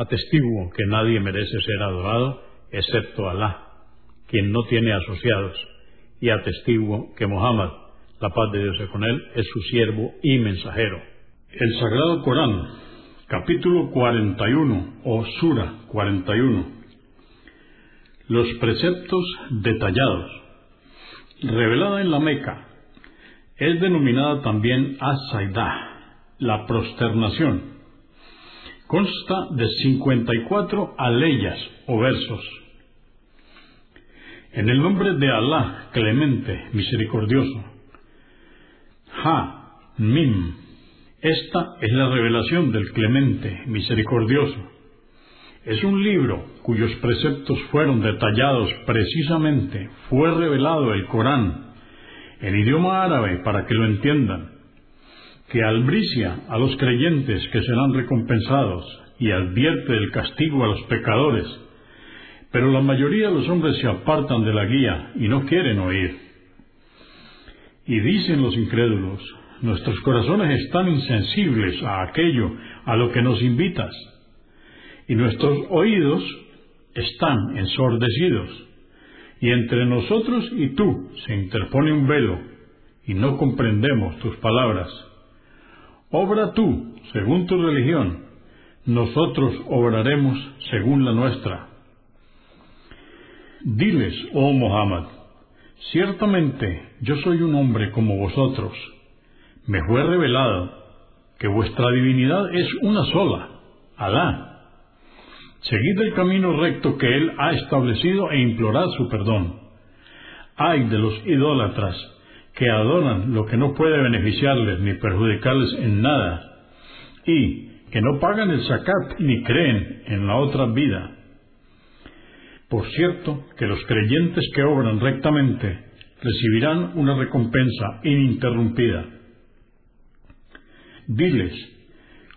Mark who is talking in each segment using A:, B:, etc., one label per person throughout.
A: Atestiguo que nadie merece ser adorado excepto Alá, quien no tiene asociados, y atestiguo que Mohammed, la paz de Dios es con él, es su siervo y mensajero. El Sagrado Corán, capítulo 41 o Sura 41. Los preceptos detallados. Revelada en la Meca, es denominada también as la prosternación Consta de 54 aleyas o versos. En el nombre de Alá, clemente, misericordioso. Ha, Mim. Esta es la revelación del clemente, misericordioso. Es un libro cuyos preceptos fueron detallados precisamente, fue revelado el Corán en idioma árabe para que lo entiendan que albricia a los creyentes que serán recompensados y advierte el castigo a los pecadores, pero la mayoría de los hombres se apartan de la guía y no quieren oír. Y dicen los incrédulos, nuestros corazones están insensibles a aquello a lo que nos invitas, y nuestros oídos están ensordecidos, y entre nosotros y tú se interpone un velo, y no comprendemos tus palabras. Obra tú, según tu religión, nosotros obraremos según la nuestra. Diles, oh Muhammad, ciertamente yo soy un hombre como vosotros. Me fue revelado que vuestra divinidad es una sola, Alá. Seguid el camino recto que Él ha establecido e implorad su perdón. Ay de los idólatras que adoran lo que no puede beneficiarles ni perjudicarles en nada, y que no pagan el zakat ni creen en la otra vida. Por cierto, que los creyentes que obran rectamente recibirán una recompensa ininterrumpida. Diles,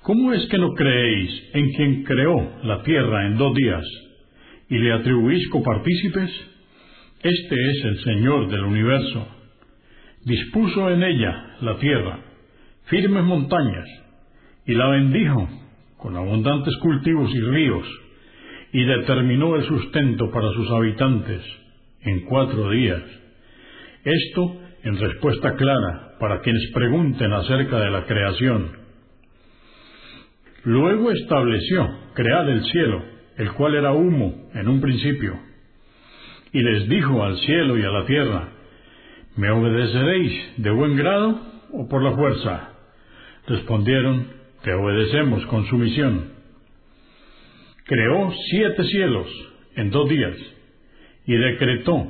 A: ¿cómo es que no creéis en quien creó la tierra en dos días y le atribuís copartícipes? Este es el Señor del universo dispuso en ella la tierra, firmes montañas, y la bendijo con abundantes cultivos y ríos, y determinó el sustento para sus habitantes en cuatro días. Esto en respuesta clara para quienes pregunten acerca de la creación. Luego estableció crear el cielo, el cual era humo en un principio, y les dijo al cielo y a la tierra, ¿Me obedeceréis de buen grado o por la fuerza? Respondieron, Te obedecemos con sumisión. Creó siete cielos en dos días y decretó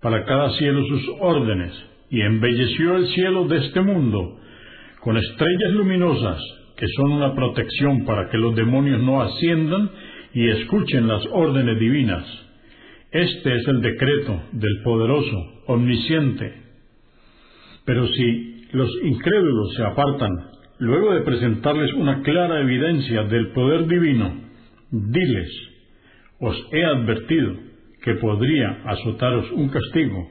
A: para cada cielo sus órdenes y embelleció el cielo de este mundo con estrellas luminosas que son una protección para que los demonios no asciendan y escuchen las órdenes divinas. Este es el decreto del poderoso, omnisciente. Pero si los incrédulos se apartan, luego de presentarles una clara evidencia del poder divino, diles, os he advertido que podría azotaros un castigo,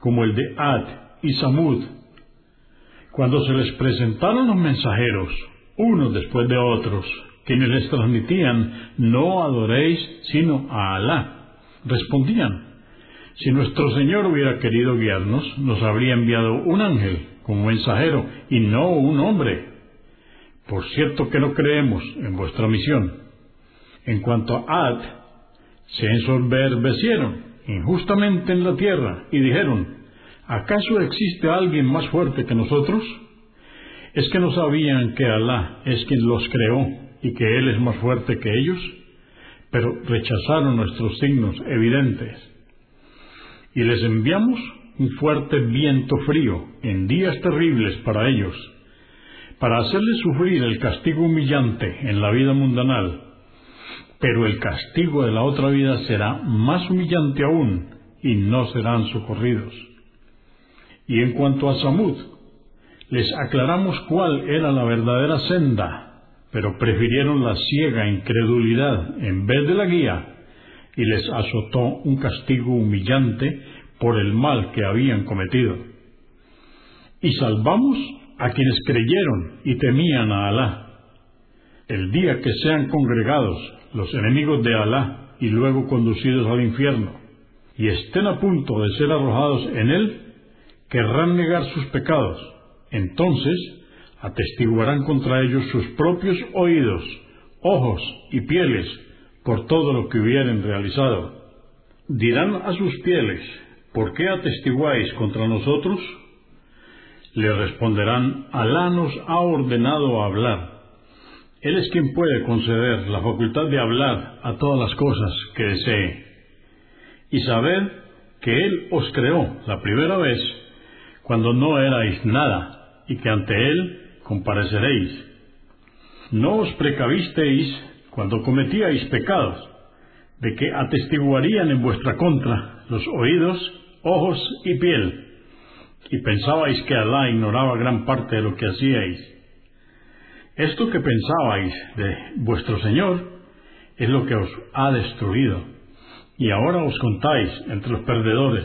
A: como el de Ad y Samud. Cuando se les presentaron los mensajeros, unos después de otros, quienes les transmitían, no adoréis sino a Alá Respondían, si nuestro Señor hubiera querido guiarnos, nos habría enviado un ángel como mensajero y no un hombre. Por cierto que no creemos en vuestra misión. En cuanto a Ad, se ensoberbecieron injustamente en la tierra y dijeron, ¿acaso existe alguien más fuerte que nosotros? ¿Es que no sabían que Alá es quien los creó y que Él es más fuerte que ellos? Pero rechazaron nuestros signos evidentes. Y les enviamos un fuerte viento frío en días terribles para ellos, para hacerles sufrir el castigo humillante en la vida mundanal pero el castigo de la otra vida será más humillante aún y no serán socorridos. Y en cuanto a Samud, les aclaramos cuál era la verdadera senda, pero prefirieron la ciega incredulidad en vez de la guía, y les azotó un castigo humillante por el mal que habían cometido. Y salvamos a quienes creyeron y temían a Alá. El día que sean congregados los enemigos de Alá y luego conducidos al infierno, y estén a punto de ser arrojados en él, querrán negar sus pecados. Entonces atestiguarán contra ellos sus propios oídos, ojos y pieles por todo lo que hubieren realizado. Dirán a sus pieles, ¿por qué atestiguáis contra nosotros? Le responderán, Alá nos ha ordenado hablar él es quien puede conceder la facultad de hablar a todas las cosas que desee. Y saber que Él os creó la primera vez cuando no erais nada y que ante Él compareceréis. No os precavisteis cuando cometíais pecados, de que atestiguarían en vuestra contra los oídos, ojos y piel, y pensabais que Alá ignoraba gran parte de lo que hacíais esto que pensabais de vuestro Señor es lo que os ha destruido, y ahora os contáis entre los perdedores.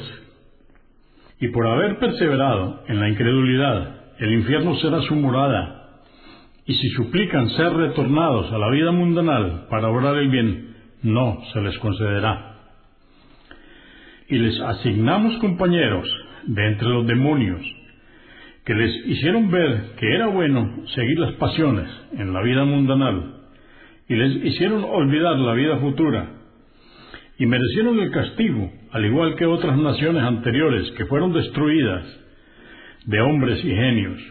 A: Y por haber perseverado en la incredulidad, el infierno será su morada, y si suplican ser retornados a la vida mundanal para obrar el bien, no se les concederá. Y les asignamos compañeros de entre los demonios, que les hicieron ver que era bueno seguir las pasiones en la vida mundanal y les hicieron olvidar la vida futura y merecieron el castigo, al igual que otras naciones anteriores que fueron destruidas de hombres y genios.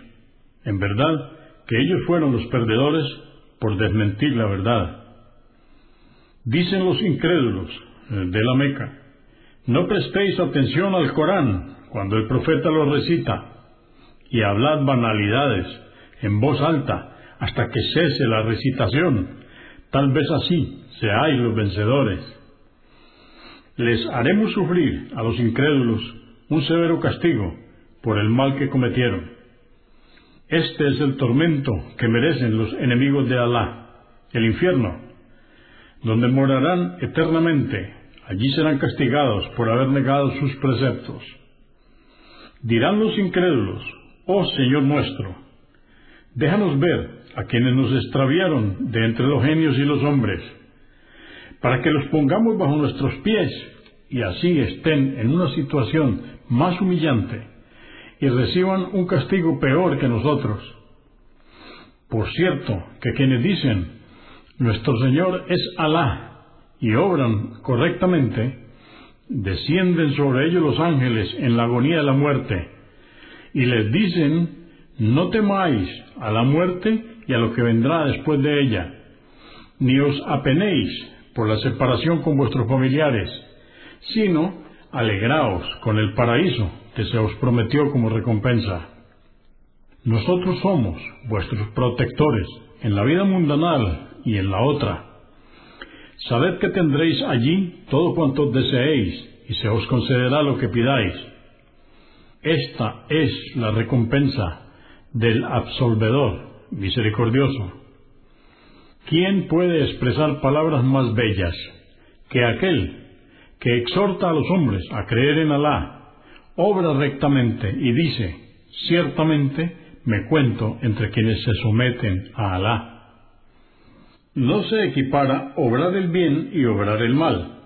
A: En verdad ellos fueron los perdedores por desmentir la verdad. Dicen los incrédulos de la Meca, no prestéis atención al Corán cuando el profeta lo recita y hablad banalidades en voz alta hasta que cese la recitación. Tal vez así seáis los vencedores. Les haremos sufrir a los incrédulos un severo castigo por el mal que cometieron. Este es el tormento que merecen los enemigos de Alá, el infierno, donde morarán eternamente. Allí serán castigados por haber negado sus preceptos. Dirán los incrédulos, Oh Señor nuestro, déjanos ver a quienes nos extraviaron de entre los genios y los hombres, para que los pongamos bajo nuestros pies y así estén en una situación más humillante y reciban un castigo peor que nosotros. Por cierto, que quienes dicen, nuestro Señor es Alá, y obran correctamente, descienden sobre ellos los ángeles en la agonía de la muerte, y les dicen, no temáis a la muerte y a lo que vendrá después de ella, ni os apenéis por la separación con vuestros familiares, sino alegraos con el paraíso que se os prometió como recompensa. Nosotros somos vuestros protectores en la vida mundanal y en la otra. Sabed que tendréis allí todo cuanto deseéis y se os concederá lo que pidáis esta es la recompensa del absolvedor misericordioso. ¿Quién puede expresar palabras más bellas que aquel que exhorta a los hombres a creer en Alá, obra rectamente y dice, ciertamente me cuento entre quienes se someten a Alá? No se equipara obrar el bien y obrar el mal.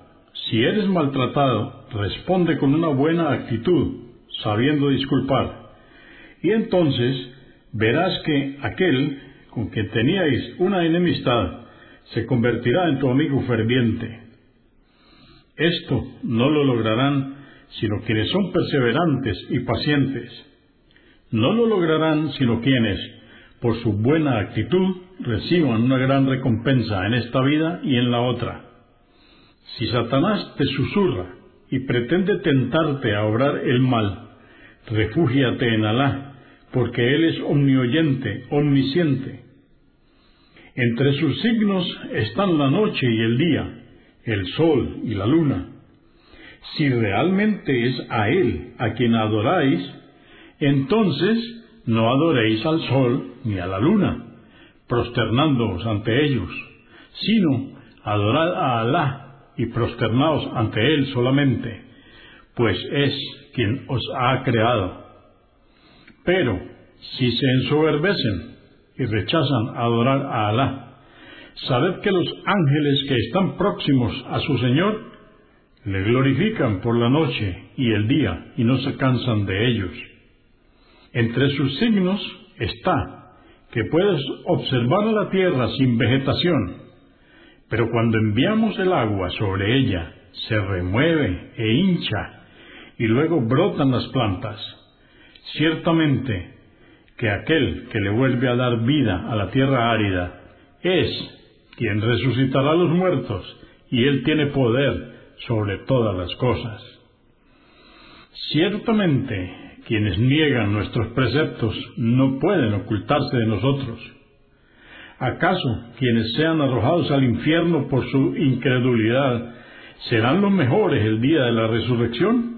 A: Si eres maltratado, responde con una buena actitud sabiendo disculpar. Y entonces verás que aquel con quien teníais una enemistad se convertirá en tu amigo ferviente. Esto no lo lograrán sino quienes son perseverantes y pacientes. No lo lograrán sino quienes, por su buena actitud, reciban una gran recompensa en esta vida y en la otra. Si Satanás te susurra y pretende tentarte a obrar el mal, refúgiate en Alá, porque Él es omnioyente, omnisciente. Entre sus signos están la noche y el día, el sol y la luna. Si realmente es a Él a quien adoráis, entonces no adoréis al sol ni a la luna, prosternándoos ante ellos, sino adorad a Alá y prosternaos ante Él solamente, pues es quien os ha creado. Pero si se ensoberbecen y rechazan adorar a Alá, sabed que los ángeles que están próximos a su Señor le glorifican por la noche y el día y no se cansan de ellos. Entre sus signos está que puedes observar la tierra sin vegetación, pero cuando enviamos el agua sobre ella, se remueve e hincha, y luego brotan las plantas. Ciertamente que aquel que le vuelve a dar vida a la tierra árida es quien resucitará a los muertos, y él tiene poder sobre todas las cosas. Ciertamente, quienes niegan nuestros preceptos no pueden ocultarse de nosotros. ¿Acaso quienes sean arrojados al infierno por su incredulidad serán los mejores el día de la resurrección?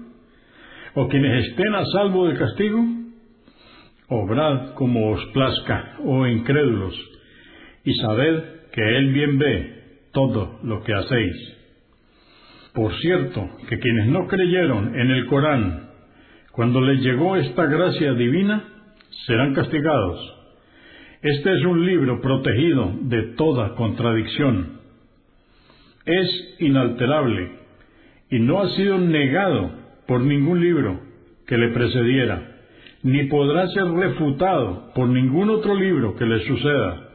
A: ¿O quienes estén a salvo del castigo? Obrad como os plazca, oh incrédulos, y sabed que Él bien ve todo lo que hacéis. Por cierto, que quienes no creyeron en el Corán, cuando les llegó esta gracia divina, serán castigados este es un libro protegido de toda contradicción. Es inalterable y no ha sido negado por ningún libro que le precediera, ni podrá ser refutado por ningún otro libro que le suceda,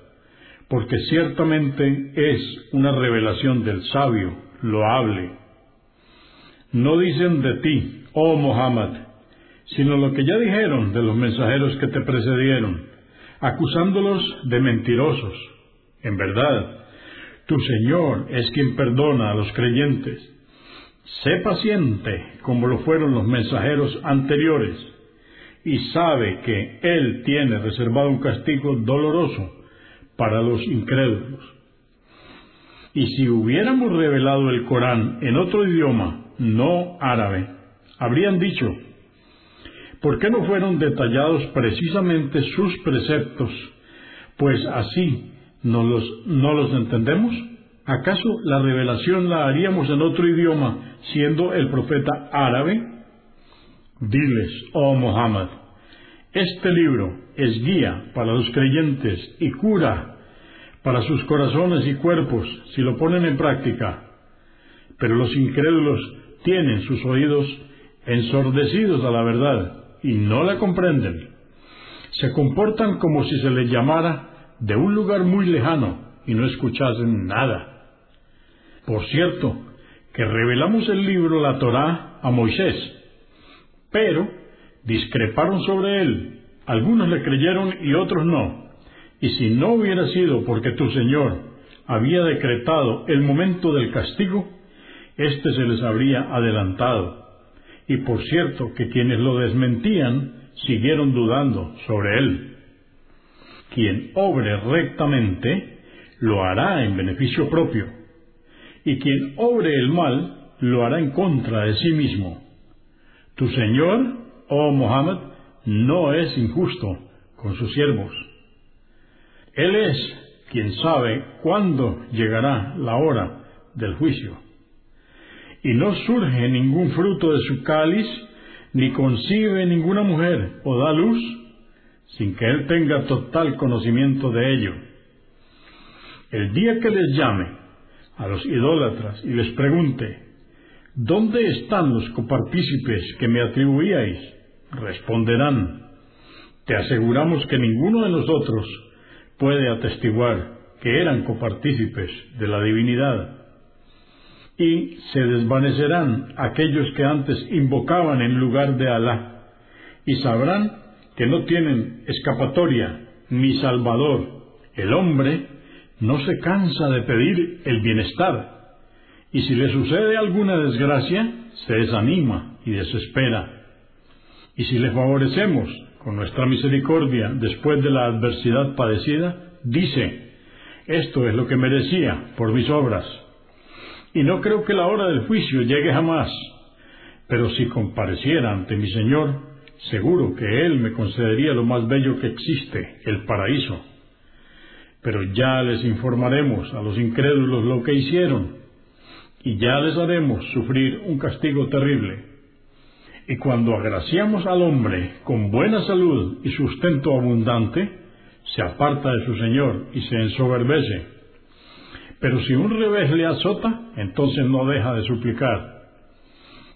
A: porque ciertamente es una revelación del sabio, loable. No dicen de ti, oh Muhammad, sino lo que ya dijeron de los mensajeros que te precedieron acusándolos de mentirosos. En verdad, tu Señor es quien perdona a los creyentes. Sé paciente como lo fueron los mensajeros anteriores y sabe que Él tiene reservado un castigo doloroso para los incrédulos. Y si hubiéramos revelado el Corán en otro idioma, no árabe, habrían dicho, ¿Por qué no fueron detallados precisamente sus preceptos? Pues así no los, no los entendemos. ¿Acaso la revelación la haríamos en otro idioma siendo el profeta árabe? Diles, oh Muhammad, este libro es guía para los creyentes y cura para sus corazones y cuerpos si lo ponen en práctica. Pero los incrédulos tienen sus oídos ensordecidos a la verdad y no la comprenden. Se comportan como si se les llamara de un lugar muy lejano y no escuchasen nada. Por cierto, que revelamos el libro La Torá a Moisés, pero discreparon sobre él. Algunos le creyeron y otros no. Y si no hubiera sido porque tu Señor había decretado el momento del castigo, éste se les habría adelantado y por cierto que quienes lo desmentían siguieron dudando sobre él. Quien obre rectamente lo hará en beneficio propio, y quien obre el mal lo hará en contra de sí mismo. Tu Señor, oh Mohammed, no es injusto con sus siervos. Él es quien sabe cuándo llegará la hora del juicio y no surge ningún fruto de su cáliz, ni concibe ninguna mujer o da luz, sin que él tenga total conocimiento de ello. El día que les llame a los idólatras y les pregunte, ¿dónde están los copartícipes que me atribuíais? Responderán, te aseguramos que ninguno de nosotros puede atestiguar que eran copartícipes de la divinidad y se desvanecerán aquellos que antes invocaban en lugar de Alá, y sabrán que no tienen escapatoria ni salvador. El hombre no se cansa de pedir el bienestar, y si le sucede alguna desgracia, se desanima y desespera. Y si le favorecemos con nuestra misericordia después de la adversidad padecida, dice, esto es lo que merecía por mis obras. Y no creo que la hora del juicio llegue jamás, pero si compareciera ante mi Señor, seguro que Él me concedería lo más bello que existe, el paraíso. Pero ya les informaremos a los incrédulos lo que hicieron, y ya les haremos sufrir un castigo terrible. Y cuando agraciamos al hombre con buena salud y sustento abundante, se aparta de su Señor y se ensoberbece. Pero si un revés le azota, entonces no deja de suplicar.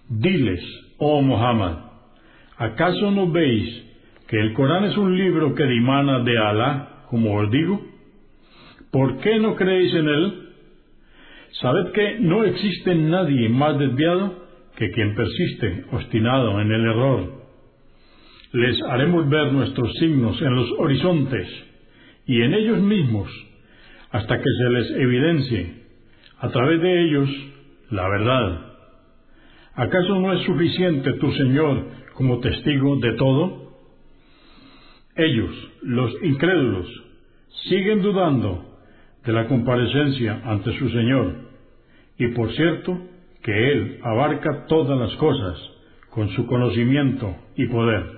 A: Diles, oh Muhammad, ¿acaso no veis que el Corán es un libro que dimana de Alá, como os digo? ¿Por qué no creéis en él? Sabed que no existe nadie más desviado que quien persiste obstinado en el error. Les haremos ver nuestros signos en los horizontes y en ellos mismos hasta que se les evidencie a través de ellos la verdad. ¿Acaso no es suficiente tu Señor como testigo de todo? Ellos, los incrédulos, siguen dudando de la comparecencia ante su Señor. Y por cierto, que Él abarca todas las cosas con su conocimiento y poder.